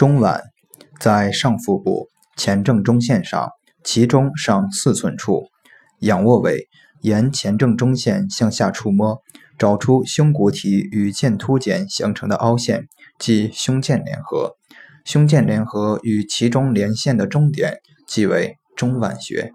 中脘，在上腹部前正中线上，其中上四寸处，仰卧位，沿前正中线向下触摸，找出胸骨体与剑突间形成的凹陷，即胸剑联合。胸剑联合与其中连线的中点，即为中脘穴。